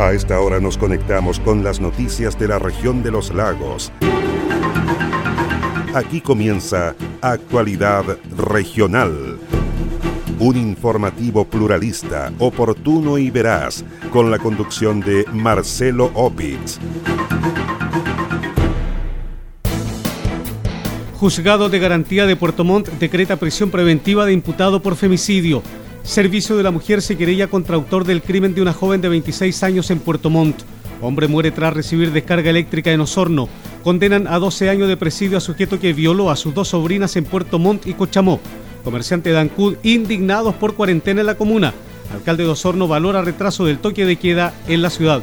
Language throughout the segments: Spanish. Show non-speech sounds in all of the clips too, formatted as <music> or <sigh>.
A esta hora nos conectamos con las noticias de la región de los lagos. Aquí comienza Actualidad Regional. Un informativo pluralista, oportuno y veraz, con la conducción de Marcelo Opitz. Juzgado de Garantía de Puerto Montt decreta prisión preventiva de imputado por femicidio. Servicio de la Mujer se querella contra autor del crimen de una joven de 26 años en Puerto Montt. Hombre muere tras recibir descarga eléctrica en Osorno. Condenan a 12 años de presidio a sujeto que violó a sus dos sobrinas en Puerto Montt y Cochamó. Comerciante de Ancud indignados por cuarentena en la comuna. Alcalde de Osorno valora retraso del toque de queda en la ciudad.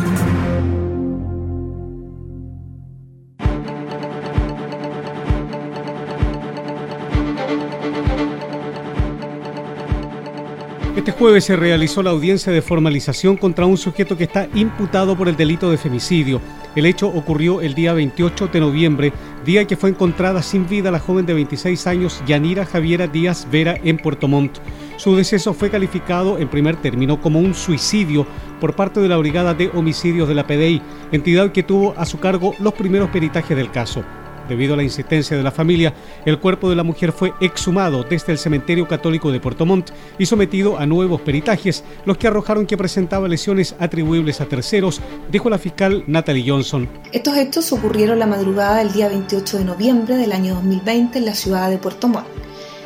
Jueves se realizó la audiencia de formalización contra un sujeto que está imputado por el delito de femicidio. El hecho ocurrió el día 28 de noviembre, día que fue encontrada sin vida la joven de 26 años Yanira Javiera Díaz Vera en Puerto Montt. Su deceso fue calificado en primer término como un suicidio por parte de la Brigada de Homicidios de la PDI, entidad que tuvo a su cargo los primeros peritajes del caso. Debido a la insistencia de la familia, el cuerpo de la mujer fue exhumado desde el cementerio católico de Puerto Montt y sometido a nuevos peritajes, los que arrojaron que presentaba lesiones atribuibles a terceros, dijo la fiscal Natalie Johnson. Estos hechos ocurrieron la madrugada del día 28 de noviembre del año 2020 en la ciudad de Puerto Montt.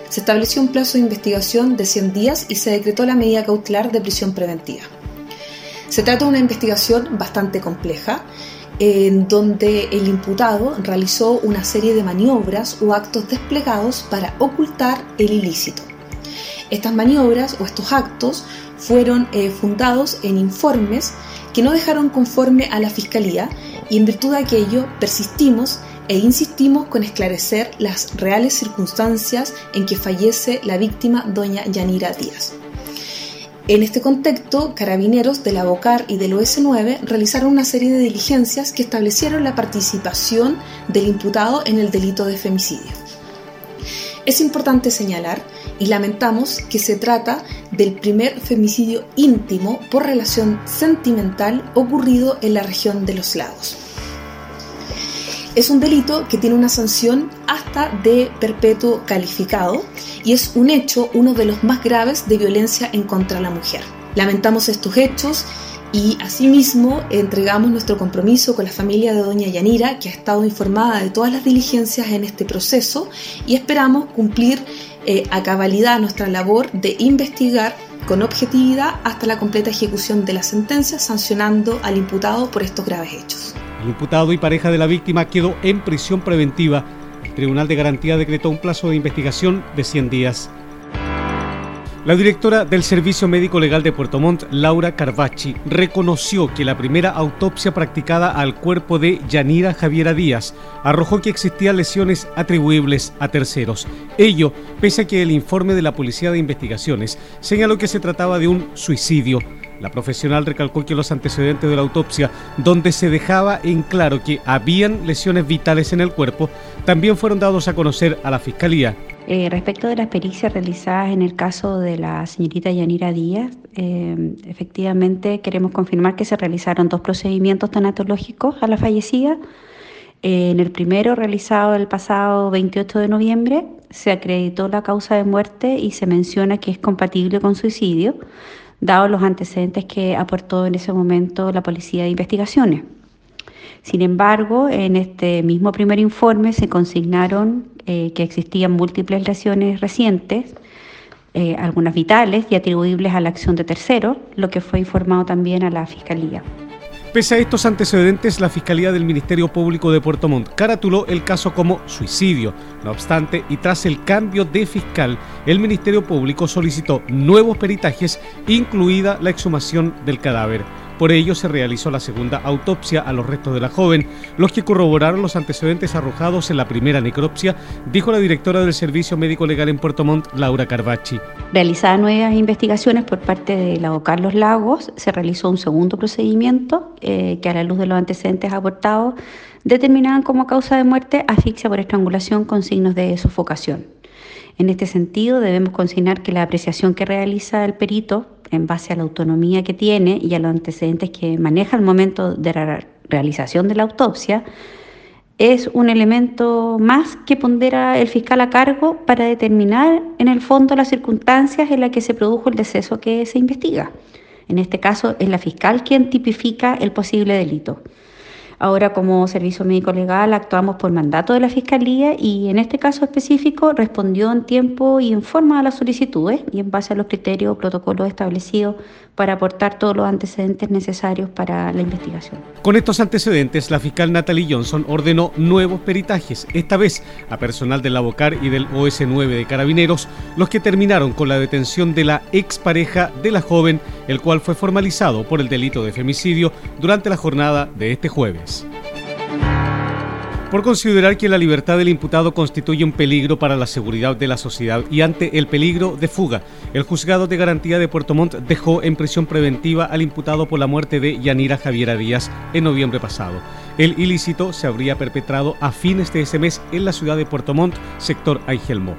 Se estableció un plazo de investigación de 100 días y se decretó la medida cautelar de prisión preventiva. Se trata de una investigación bastante compleja en donde el imputado realizó una serie de maniobras o actos desplegados para ocultar el ilícito. Estas maniobras o estos actos fueron eh, fundados en informes que no dejaron conforme a la Fiscalía y en virtud de aquello persistimos e insistimos con esclarecer las reales circunstancias en que fallece la víctima doña Yanira Díaz. En este contexto, carabineros de la BOCAR y del OS9 realizaron una serie de diligencias que establecieron la participación del imputado en el delito de femicidio. Es importante señalar y lamentamos que se trata del primer femicidio íntimo por relación sentimental ocurrido en la región de los lagos. Es un delito que tiene una sanción hasta de perpetuo calificado y es un hecho uno de los más graves de violencia en contra de la mujer. Lamentamos estos hechos y asimismo entregamos nuestro compromiso con la familia de doña Yanira, que ha estado informada de todas las diligencias en este proceso y esperamos cumplir eh, a cabalidad nuestra labor de investigar con objetividad hasta la completa ejecución de la sentencia, sancionando al imputado por estos graves hechos. El imputado y pareja de la víctima quedó en prisión preventiva. Tribunal de Garantía decretó un plazo de investigación de 100 días. La directora del Servicio Médico Legal de Puerto Montt, Laura Carvacci, reconoció que la primera autopsia practicada al cuerpo de Yanira Javiera Díaz arrojó que existían lesiones atribuibles a terceros. Ello, pese a que el informe de la Policía de Investigaciones señaló que se trataba de un suicidio. La profesional recalcó que los antecedentes de la autopsia, donde se dejaba en claro que habían lesiones vitales en el cuerpo, también fueron dados a conocer a la Fiscalía. Eh, respecto de las pericias realizadas en el caso de la señorita Yanira Díaz, eh, efectivamente queremos confirmar que se realizaron dos procedimientos tanatológicos a la fallecida. Eh, en el primero, realizado el pasado 28 de noviembre, se acreditó la causa de muerte y se menciona que es compatible con suicidio dados los antecedentes que aportó en ese momento la Policía de Investigaciones. Sin embargo, en este mismo primer informe se consignaron eh, que existían múltiples lesiones recientes, eh, algunas vitales y atribuibles a la acción de terceros, lo que fue informado también a la Fiscalía. Pese a estos antecedentes, la Fiscalía del Ministerio Público de Puerto Montt caratuló el caso como suicidio. No obstante, y tras el cambio de fiscal, el Ministerio Público solicitó nuevos peritajes, incluida la exhumación del cadáver. Por ello se realizó la segunda autopsia a los restos de la joven, los que corroboraron los antecedentes arrojados en la primera necropsia, dijo la directora del Servicio Médico Legal en Puerto Montt, Laura Carvacci. Realizadas nuevas investigaciones por parte del abogado Carlos Lagos, se realizó un segundo procedimiento eh, que a la luz de los antecedentes aportados determinaban como causa de muerte asfixia por estrangulación con signos de sofocación. En este sentido, debemos consignar que la apreciación que realiza el perito, en base a la autonomía que tiene y a los antecedentes que maneja al momento de la realización de la autopsia, es un elemento más que pondera el fiscal a cargo para determinar en el fondo las circunstancias en las que se produjo el deceso que se investiga. En este caso es la fiscal quien tipifica el posible delito. Ahora como servicio médico legal actuamos por mandato de la Fiscalía y en este caso específico respondió en tiempo y en forma a las solicitudes y en base a los criterios o protocolos establecidos para aportar todos los antecedentes necesarios para la investigación. Con estos antecedentes, la fiscal Natalie Johnson ordenó nuevos peritajes, esta vez a personal del Abocar y del OS9 de Carabineros, los que terminaron con la detención de la expareja de la joven, el cual fue formalizado por el delito de femicidio durante la jornada de este jueves por considerar que la libertad del imputado constituye un peligro para la seguridad de la sociedad y ante el peligro de fuga, el juzgado de garantía de Puerto Montt dejó en prisión preventiva al imputado por la muerte de Yanira Javiera Díaz en noviembre pasado. El ilícito se habría perpetrado a fines de ese mes en la ciudad de Puerto Montt, sector Aigelmo.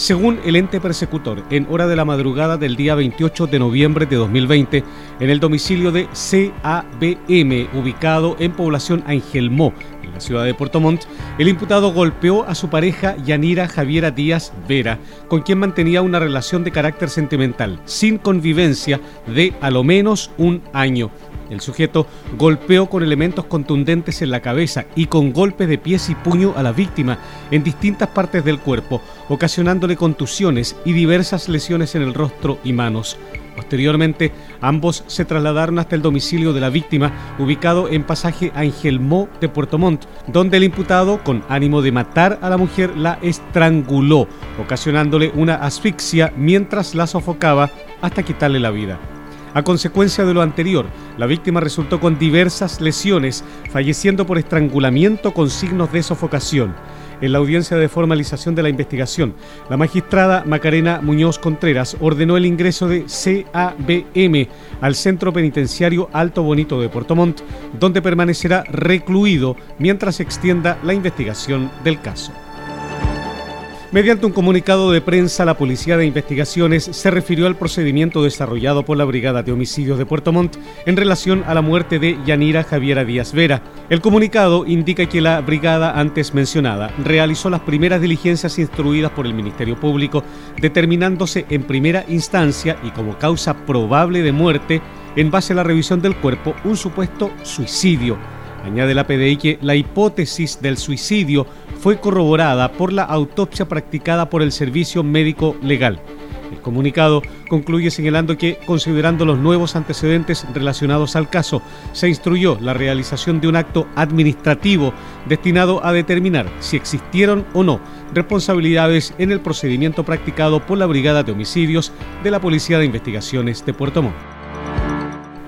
Según el ente persecutor, en hora de la madrugada del día 28 de noviembre de 2020, en el domicilio de CABM, ubicado en población Angelmó, en la ciudad de Puerto Montt, el imputado golpeó a su pareja Yanira Javiera Díaz Vera, con quien mantenía una relación de carácter sentimental, sin convivencia de a lo menos un año. El sujeto golpeó con elementos contundentes en la cabeza y con golpes de pies y puño a la víctima en distintas partes del cuerpo, ocasionándole contusiones y diversas lesiones en el rostro y manos. Posteriormente, ambos se trasladaron hasta el domicilio de la víctima, ubicado en pasaje Angelmó de Puerto Montt, donde el imputado, con ánimo de matar a la mujer, la estranguló, ocasionándole una asfixia mientras la sofocaba hasta quitarle la vida. A consecuencia de lo anterior, la víctima resultó con diversas lesiones, falleciendo por estrangulamiento con signos de sofocación en la audiencia de formalización de la investigación. La magistrada Macarena Muñoz Contreras ordenó el ingreso de CABM al Centro Penitenciario Alto Bonito de Puerto Montt, donde permanecerá recluido mientras se extienda la investigación del caso. Mediante un comunicado de prensa, la Policía de Investigaciones se refirió al procedimiento desarrollado por la Brigada de Homicidios de Puerto Montt en relación a la muerte de Yanira Javiera Díaz Vera. El comunicado indica que la brigada antes mencionada realizó las primeras diligencias instruidas por el Ministerio Público, determinándose en primera instancia y como causa probable de muerte, en base a la revisión del cuerpo, un supuesto suicidio. Añade la PDI que la hipótesis del suicidio fue corroborada por la autopsia practicada por el Servicio Médico Legal. El comunicado concluye señalando que, considerando los nuevos antecedentes relacionados al caso, se instruyó la realización de un acto administrativo destinado a determinar si existieron o no responsabilidades en el procedimiento practicado por la Brigada de Homicidios de la Policía de Investigaciones de Puerto Montt.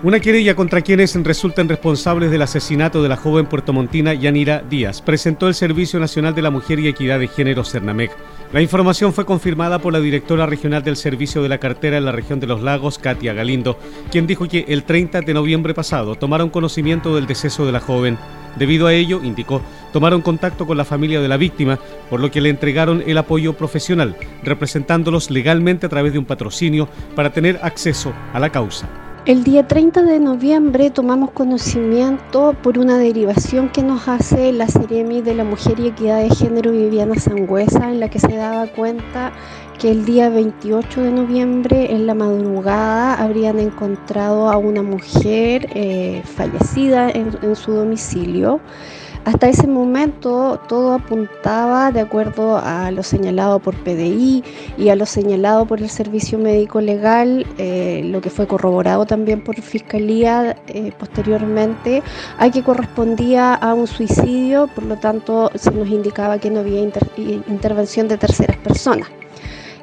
Una querella contra quienes resultan responsables del asesinato de la joven puertomontina Yanira Díaz presentó el Servicio Nacional de la Mujer y Equidad de Género Cernamec. La información fue confirmada por la directora regional del Servicio de la Cartera en la región de los lagos, Katia Galindo, quien dijo que el 30 de noviembre pasado tomaron conocimiento del deceso de la joven. Debido a ello, indicó, tomaron contacto con la familia de la víctima, por lo que le entregaron el apoyo profesional, representándolos legalmente a través de un patrocinio para tener acceso a la causa. El día 30 de noviembre tomamos conocimiento por una derivación que nos hace la Seremi de la Mujer y Equidad de Género Viviana Sangüesa, en la que se daba cuenta que el día 28 de noviembre, en la madrugada, habrían encontrado a una mujer eh, fallecida en su domicilio. Hasta ese momento todo apuntaba de acuerdo a lo señalado por PDI y a lo señalado por el Servicio Médico Legal, eh, lo que fue corroborado también por Fiscalía eh, posteriormente, a que correspondía a un suicidio, por lo tanto se nos indicaba que no había intervención de terceras personas.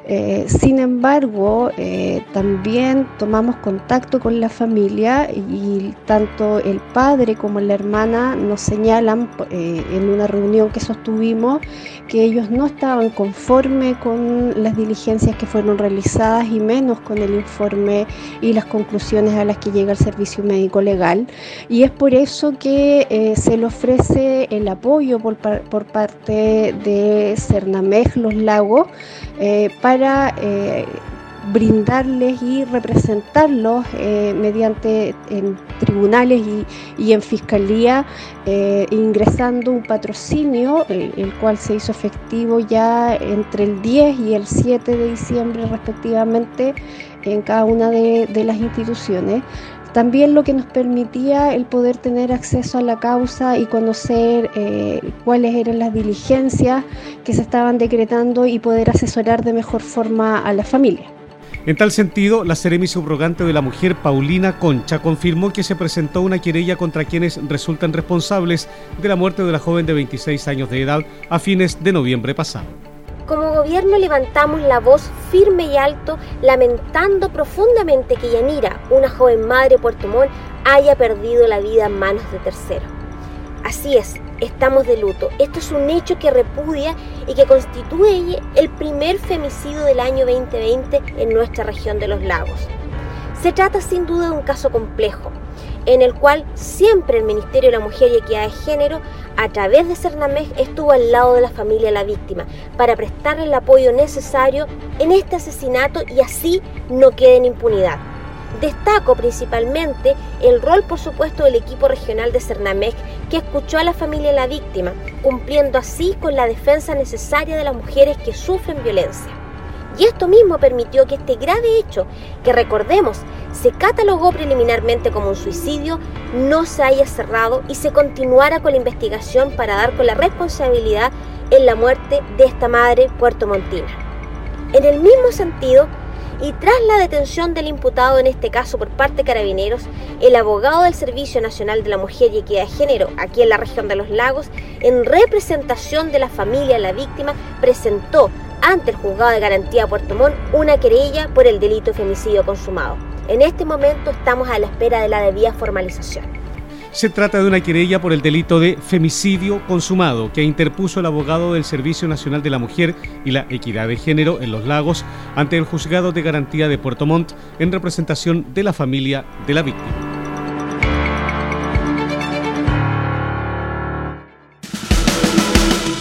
Eh, sin embargo, eh, también tomamos contacto con la familia y tanto el padre como la hermana nos señalan eh, en una reunión que sostuvimos que ellos no estaban conformes con las diligencias que fueron realizadas y menos con el informe y las conclusiones a las que llega el servicio médico legal. Y es por eso que se le ofrece el apoyo por, por parte de Cernamej Los Lagos para eh, brindarles y representarlos eh, mediante en tribunales y, en fiscalía, eh, ingresando un patrocinio, el, cual se hizo efectivo ya entre el 10 y el 7 de diciembre respectivamente en cada una de las instituciones. También lo que nos permitía el poder tener acceso a la causa y conocer eh, cuáles eran las diligencias que se estaban decretando y poder asesorar de mejor forma a la familia. En tal sentido, la Seremi subrogante de la mujer Paulina Concha confirmó que se presentó una querella contra quienes resultan responsables de la muerte de la joven de 26 años de edad a fines de noviembre pasado. Como gobierno levantamos la voz firme y alto lamentando profundamente que Yanira, una joven madre de Puerto Montt, haya perdido la vida en manos de terceros. Así es, estamos de luto. Esto es un hecho que repudia y que constituye el primer femicidio del año 2020 en nuestra región de los lagos. Se trata sin duda de un caso complejo, en el cual siempre el Ministerio de la Mujer y Equidad de Género, a través de Cernamej, estuvo al lado de la familia de la víctima para prestarle el apoyo necesario en este asesinato y así no quede en impunidad. Destaco principalmente el rol, por supuesto, del equipo regional de Cernamej, que escuchó a la familia de la víctima, cumpliendo así con la defensa necesaria de las mujeres que sufren violencia. Y esto mismo permitió que este grave hecho, que recordemos se catalogó preliminarmente como un suicidio, no se haya cerrado y se continuara con la investigación para dar con la responsabilidad en la muerte de esta madre puertomontina. En el mismo sentido, y tras la detención del imputado en este caso por parte de carabineros, el abogado del Servicio Nacional de la Mujer y Equidad de Género aquí en la región de los lagos, en representación de la familia de la víctima, presentó ante el juzgado de garantía Puerto Montt una querella por el delito de femicidio consumado. En este momento estamos a la espera de la debida formalización. Se trata de una querella por el delito de femicidio consumado que interpuso el abogado del Servicio Nacional de la Mujer y la Equidad de Género en Los Lagos ante el Juzgado de Garantía de Puerto Montt en representación de la familia de la víctima.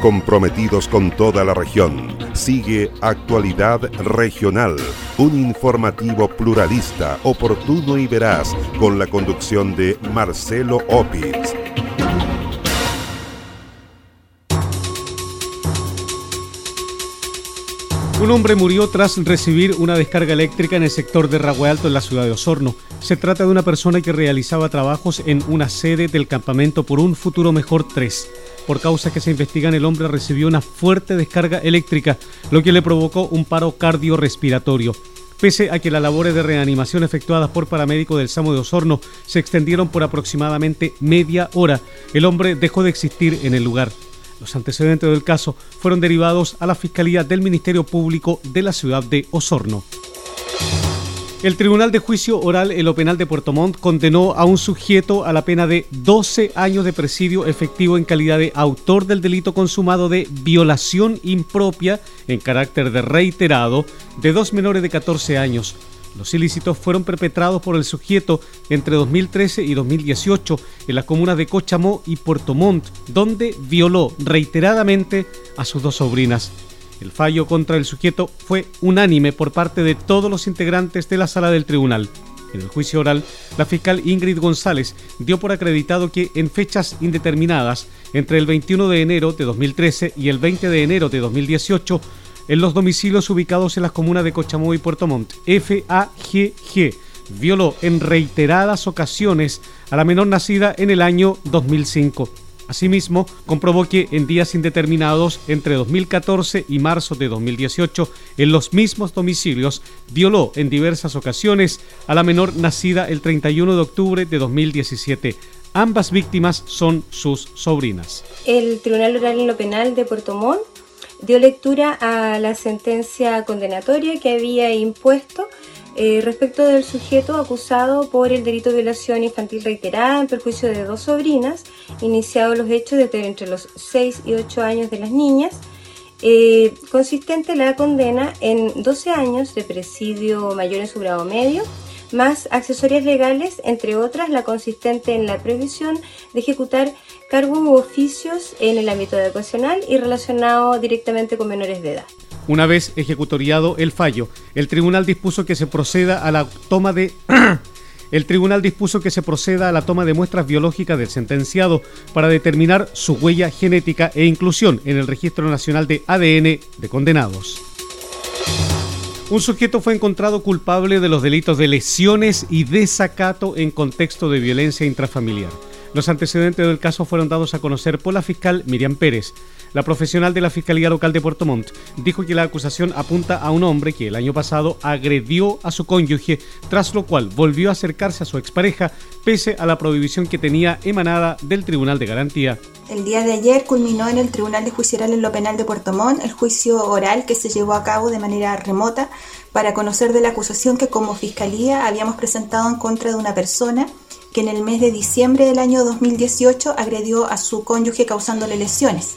Comprometidos con toda la región. Sigue Actualidad Regional, un informativo pluralista, oportuno y veraz, con la conducción de Marcelo Opitz. Un hombre murió tras recibir una descarga eléctrica en el sector de Ragüe Alto en la ciudad de Osorno. Se trata de una persona que realizaba trabajos en una sede del campamento por un futuro mejor 3. Por causas que se investigan, el hombre recibió una fuerte descarga eléctrica, lo que le provocó un paro cardiorrespiratorio. Pese a que las labores de reanimación efectuadas por paramédicos del SAMU de Osorno se extendieron por aproximadamente media hora, el hombre dejó de existir en el lugar. Los antecedentes del caso fueron derivados a la Fiscalía del Ministerio Público de la ciudad de Osorno. El Tribunal de Juicio Oral en lo Penal de Puerto Montt condenó a un sujeto a la pena de 12 años de presidio efectivo en calidad de autor del delito consumado de violación impropia en carácter de reiterado de dos menores de 14 años. Los ilícitos fueron perpetrados por el sujeto entre 2013 y 2018 en las comunas de Cochamó y Puerto Montt, donde violó reiteradamente a sus dos sobrinas. El fallo contra el sujeto fue unánime por parte de todos los integrantes de la sala del tribunal. En el juicio oral, la fiscal Ingrid González dio por acreditado que en fechas indeterminadas, entre el 21 de enero de 2013 y el 20 de enero de 2018, en los domicilios ubicados en las comunas de Cochamó y Puerto Montt, FAGG violó en reiteradas ocasiones a la menor nacida en el año 2005. Asimismo, comprobó que en días indeterminados entre 2014 y marzo de 2018, en los mismos domicilios, violó en diversas ocasiones a la menor nacida el 31 de octubre de 2017. Ambas víctimas son sus sobrinas. El Tribunal Oral en lo Penal de Puerto Montt dio lectura a la sentencia condenatoria que había impuesto eh, respecto del sujeto acusado por el delito de violación infantil reiterada en perjuicio de dos sobrinas, iniciados los hechos desde entre los 6 y 8 años de las niñas, eh, consistente la condena en 12 años de presidio mayor en su grado medio, más accesorias legales, entre otras la consistente en la previsión de ejecutar cargos u oficios en el ámbito educacional y relacionado directamente con menores de edad. Una vez ejecutoriado el fallo, el tribunal dispuso que se proceda a la toma de <clears throat> el tribunal dispuso que se proceda a la toma de muestras biológicas del sentenciado para determinar su huella genética e inclusión en el Registro Nacional de ADN de condenados. Un sujeto fue encontrado culpable de los delitos de lesiones y desacato en contexto de violencia intrafamiliar. Los antecedentes del caso fueron dados a conocer por la fiscal Miriam Pérez. La profesional de la Fiscalía Local de Puerto Montt dijo que la acusación apunta a un hombre que el año pasado agredió a su cónyuge, tras lo cual volvió a acercarse a su expareja pese a la prohibición que tenía emanada del Tribunal de Garantía. El día de ayer culminó en el Tribunal de Juicio en lo Penal de Puerto Montt el juicio oral que se llevó a cabo de manera remota para conocer de la acusación que como Fiscalía habíamos presentado en contra de una persona que en el mes de diciembre del año 2018 agredió a su cónyuge causándole lesiones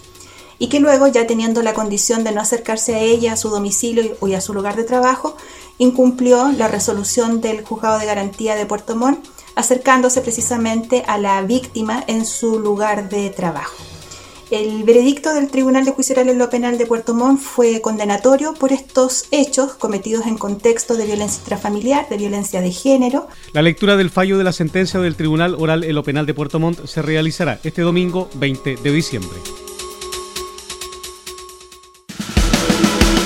y que luego, ya teniendo la condición de no acercarse a ella, a su domicilio y a su lugar de trabajo, incumplió la resolución del Juzgado de Garantía de Puerto Montt, acercándose precisamente a la víctima en su lugar de trabajo. El veredicto del Tribunal de Juicio Oral en lo Penal de Puerto Montt fue condenatorio por estos hechos cometidos en contexto de violencia intrafamiliar, de violencia de género. La lectura del fallo de la sentencia del Tribunal Oral en lo Penal de Puerto Montt se realizará este domingo 20 de diciembre.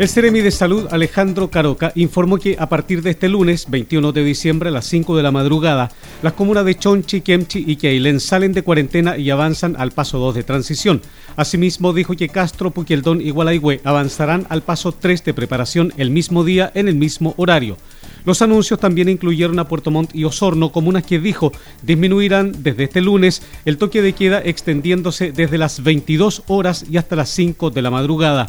El Ceremi de Salud Alejandro Caroca informó que a partir de este lunes 21 de diciembre a las 5 de la madrugada, las comunas de Chonchi, Kemchi y Keilen salen de cuarentena y avanzan al paso 2 de transición. Asimismo, dijo que Castro, Puquieldón y Gualaigüe avanzarán al paso 3 de preparación el mismo día en el mismo horario. Los anuncios también incluyeron a Puerto Montt y Osorno, comunas que dijo disminuirán desde este lunes el toque de queda extendiéndose desde las 22 horas y hasta las 5 de la madrugada.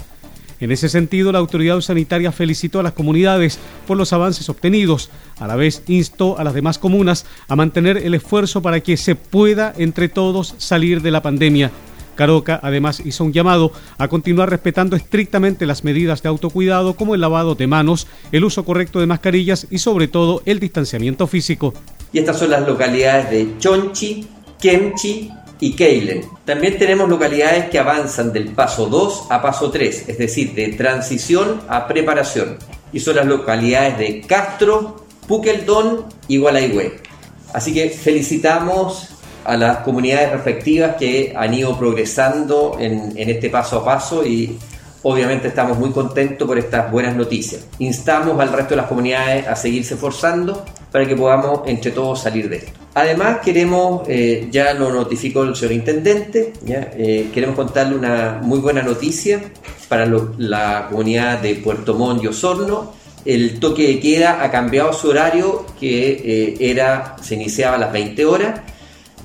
En ese sentido, la autoridad sanitaria felicitó a las comunidades por los avances obtenidos. A la vez, instó a las demás comunas a mantener el esfuerzo para que se pueda entre todos salir de la pandemia. Caroca además hizo un llamado a continuar respetando estrictamente las medidas de autocuidado como el lavado de manos, el uso correcto de mascarillas y sobre todo el distanciamiento físico. Y estas son las localidades de Chonchi, Kemchi, y Keilen. También tenemos localidades que avanzan del paso 2 a paso 3, es decir, de transición a preparación. Y son las localidades de Castro, Puqueldón y Gualaihue. Así que felicitamos a las comunidades respectivas que han ido progresando en, en este paso a paso y obviamente estamos muy contentos por estas buenas noticias. Instamos al resto de las comunidades a seguirse esforzando para que podamos entre todos salir de esto. Además, queremos, eh, ya lo notificó el señor intendente. Eh, queremos contarle una muy buena noticia para la comunidad de Puerto Montt y Osorno. El toque de queda ha cambiado su horario, que eh, era, se iniciaba a las 20 horas,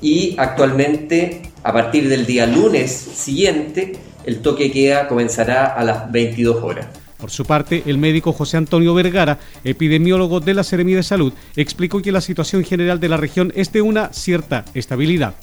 y actualmente, a partir del día lunes siguiente, el toque de queda comenzará a las 22 horas. Por su parte, el médico José Antonio Vergara, epidemiólogo de la Seremía de Salud, explicó que la situación general de la región es de una cierta estabilidad.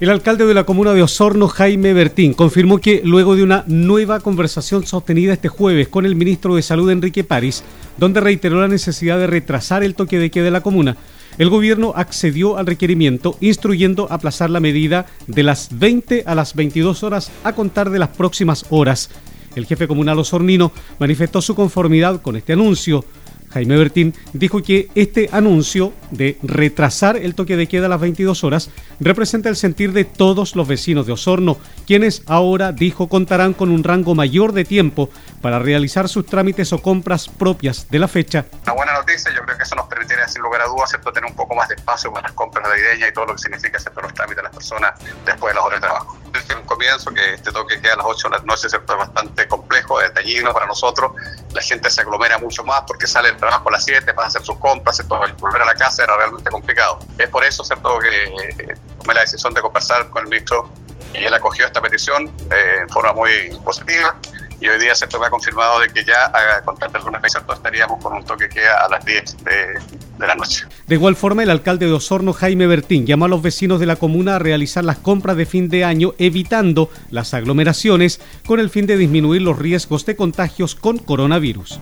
El alcalde de la comuna de Osorno, Jaime Bertín, confirmó que luego de una nueva conversación sostenida este jueves con el ministro de Salud, Enrique París, donde reiteró la necesidad de retrasar el toque de queda de la comuna, el gobierno accedió al requerimiento instruyendo aplazar la medida de las 20 a las 22 horas a contar de las próximas horas el jefe comunal osornino manifestó su conformidad con este anuncio. Jaime Bertín dijo que este anuncio de retrasar el toque de queda a las 22 horas representa el sentir de todos los vecinos de Osorno, quienes ahora, dijo, contarán con un rango mayor de tiempo para realizar sus trámites o compras propias de la fecha. Una buena noticia, yo creo que eso nos permitiría, sin lugar a dudas, tener un poco más de espacio para las compras navideñas y todo lo que significa hacer los trámites de las personas después de las horas de trabajo desde un comienzo que este toque queda a las 8 de la noche, ¿cierto? es bastante complejo, dañino para nosotros. La gente se aglomera mucho más porque sale del trabajo a las 7 para hacer sus compras, ¿cierto? volver a la casa era realmente complicado. Es por eso ¿cierto? que eh, tomé la decisión de conversar con el ministro y él acogió esta petición eh, en forma muy positiva y hoy día se me ha confirmado de que ya a contar de fecha estaríamos con un toque que a las 10 de, la noche. De igual forma, el alcalde de Osorno, Jaime Bertín, llamó a los vecinos de la comuna a realizar las compras de fin de año, evitando las aglomeraciones, con el fin de disminuir los riesgos de contagios con coronavirus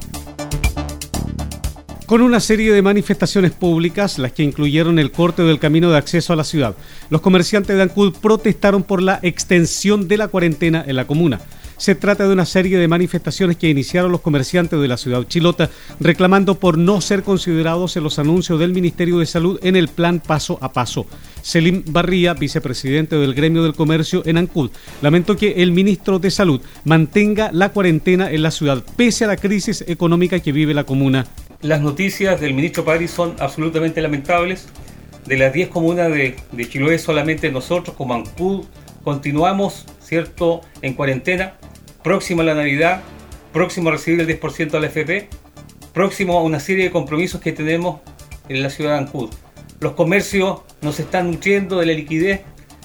con una serie de manifestaciones públicas, las que incluyeron el corte del camino de acceso a la ciudad. Los comerciantes de Ancud protestaron por la extensión de la cuarentena en la comuna. Se trata de una serie de manifestaciones que iniciaron los comerciantes de la ciudad chilota reclamando por no ser considerados en los anuncios del Ministerio de Salud en el plan paso a paso. Selim Barría, vicepresidente del gremio del comercio en Ancud, lamentó que el ministro de Salud mantenga la cuarentena en la ciudad pese a la crisis económica que vive la comuna. Las noticias del ministro París son absolutamente lamentables. De las 10 comunas de, Chiloé, solamente nosotros como Ancud continuamos, ¿cierto?, en cuarentena próximo a la Navidad, próximo a recibir el 10% de la FP, próximo a una serie de compromisos que tenemos en la ciudad de Ancud. Los comercios nos están nutriendo de la liquidez.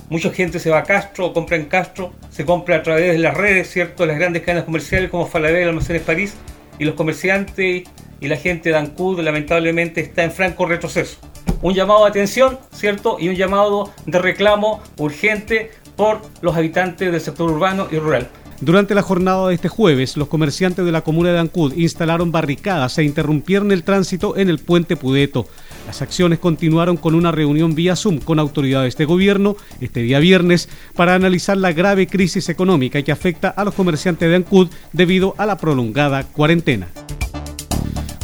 Mucha gente se va a Castro compra en Castro, se compra a través de las redes, ¿cierto? Las grandes cadenas comerciales como Falabella, Almacenes París. Y los comerciantes y la gente de Ancud lamentablemente está en franco retroceso. Un llamado de atención, ¿cierto? Y un llamado de reclamo urgente por los habitantes del sector urbano y rural. Durante la jornada de este jueves, los comerciantes de la comuna de Ancud instalaron barricadas e interrumpieron el tránsito en el puente Pudeto. Las acciones continuaron con una reunión vía Zoom con autoridades de gobierno este día viernes para analizar la grave crisis económica que afecta a los comerciantes de Ancud debido a la prolongada cuarentena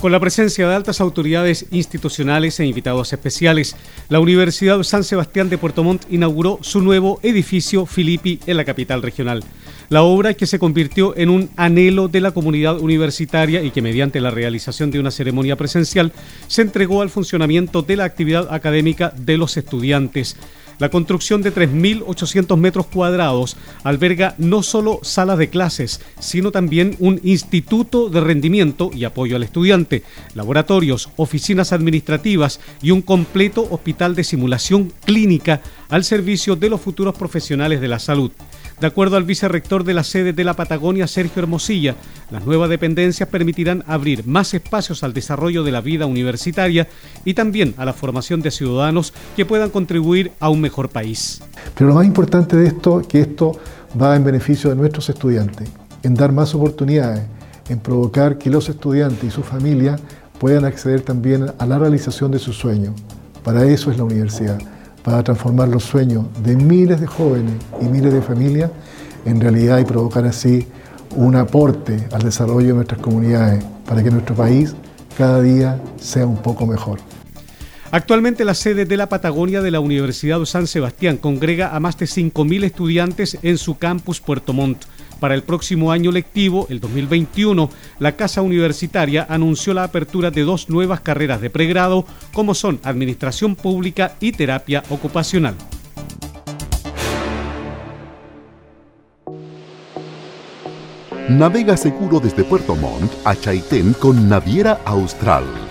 con la presencia de altas autoridades institucionales e invitados especiales. La Universidad San Sebastián de Puerto Montt inauguró su nuevo edificio Filippi en la capital regional. La obra que se convirtió en un anhelo de la comunidad universitaria y que mediante la realización de una ceremonia presencial se entregó al funcionamiento de la actividad académica de los estudiantes. La construcción de 3.800 metros cuadrados alberga no solo salas de clases, sino también un instituto de rendimiento y apoyo al estudiante, laboratorios, oficinas administrativas y un completo hospital de simulación clínica al servicio de los futuros profesionales de la salud. De acuerdo al vicerrector de la sede de la Patagonia, Sergio Hermosilla, las nuevas dependencias permitirán abrir más espacios al desarrollo de la vida universitaria y también a la formación de ciudadanos que puedan contribuir a un mejor país. Pero lo más importante de esto es que esto va en beneficio de nuestros estudiantes, en dar más oportunidades, en provocar que los estudiantes y su familia puedan acceder también a la realización de sus sueños. Para eso es la universidad para transformar los sueños de miles de jóvenes y miles de familias en realidad y provocar así un aporte al desarrollo de nuestras comunidades para que nuestro país cada día sea un poco mejor. Actualmente la sede de la Patagonia de la Universidad San Sebastián congrega a más de 5.000 estudiantes en su campus Puerto Montt. Para el próximo año lectivo, el 2021, la Casa Universitaria anunció la apertura de dos nuevas carreras de pregrado, como son Administración Pública y Terapia Ocupacional. Navega seguro desde Puerto Montt a Chaitén con Naviera Austral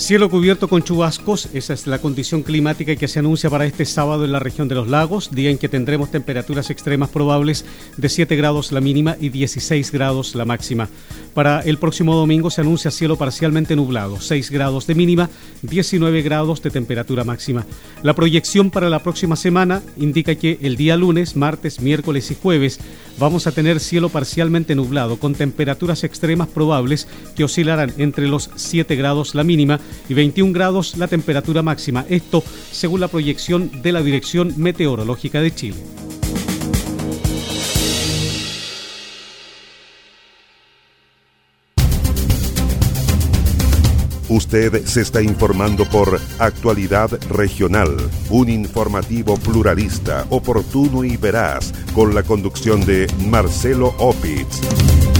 Cielo cubierto con chubascos, esa es la condición climática que se anuncia para este sábado en la región de los lagos, día en que tendremos temperaturas extremas probables de 7 grados la mínima y 16 grados la máxima. Para el próximo domingo se anuncia cielo parcialmente nublado, 6 grados de mínima, 19 grados de temperatura máxima. La proyección para la próxima semana indica que el día lunes, martes, miércoles y jueves vamos a tener cielo parcialmente nublado con temperaturas extremas probables que oscilarán entre los 7 grados la mínima y 21 grados la temperatura máxima. Esto según la proyección de la Dirección Meteorológica de Chile. Usted se está informando por Actualidad Regional, un informativo pluralista, oportuno y veraz, con la conducción de Marcelo Opitz.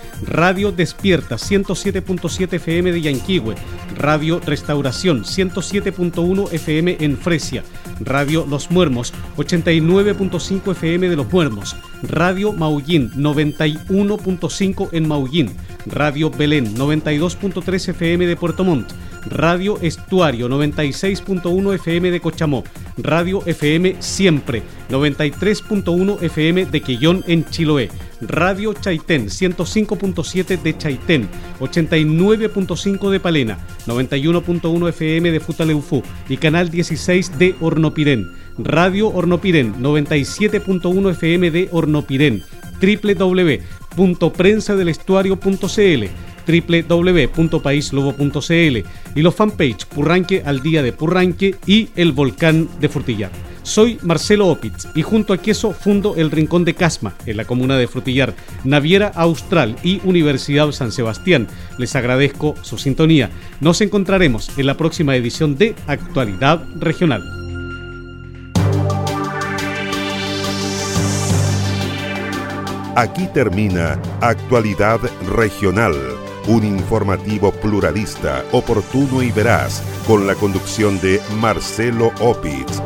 Radio Despierta 107.7 FM de Yanquihue, Radio Restauración 107.1 FM en Fresia, Radio Los Muermos 89.5 FM de Los Muermos, Radio Maullín 91.5 en Maullín, Radio Belén 92.3 FM de Puerto Montt, Radio Estuario 96.1 FM de Cochamó, Radio FM Siempre 93.1 FM de Quillón en Chiloé, Radio Chaitén 105.7 de Chaitén, 89.5 de Palena, 91.1 FM de Futaleufú y Canal 16 de Hornopirén, Radio Hornopirén 97.1 FM de Hornopirén, www.prensadelestuario.cl www.paislobo.cl y los fanpage Purranque al día de Purranque y El Volcán de Frutillar. Soy Marcelo Opitz y junto a Queso fundo el Rincón de Casma en la comuna de Frutillar, Naviera Austral y Universidad San Sebastián. Les agradezco su sintonía. Nos encontraremos en la próxima edición de Actualidad Regional. Aquí termina Actualidad Regional, un informativo pluralista, oportuno y veraz, con la conducción de Marcelo Opitz.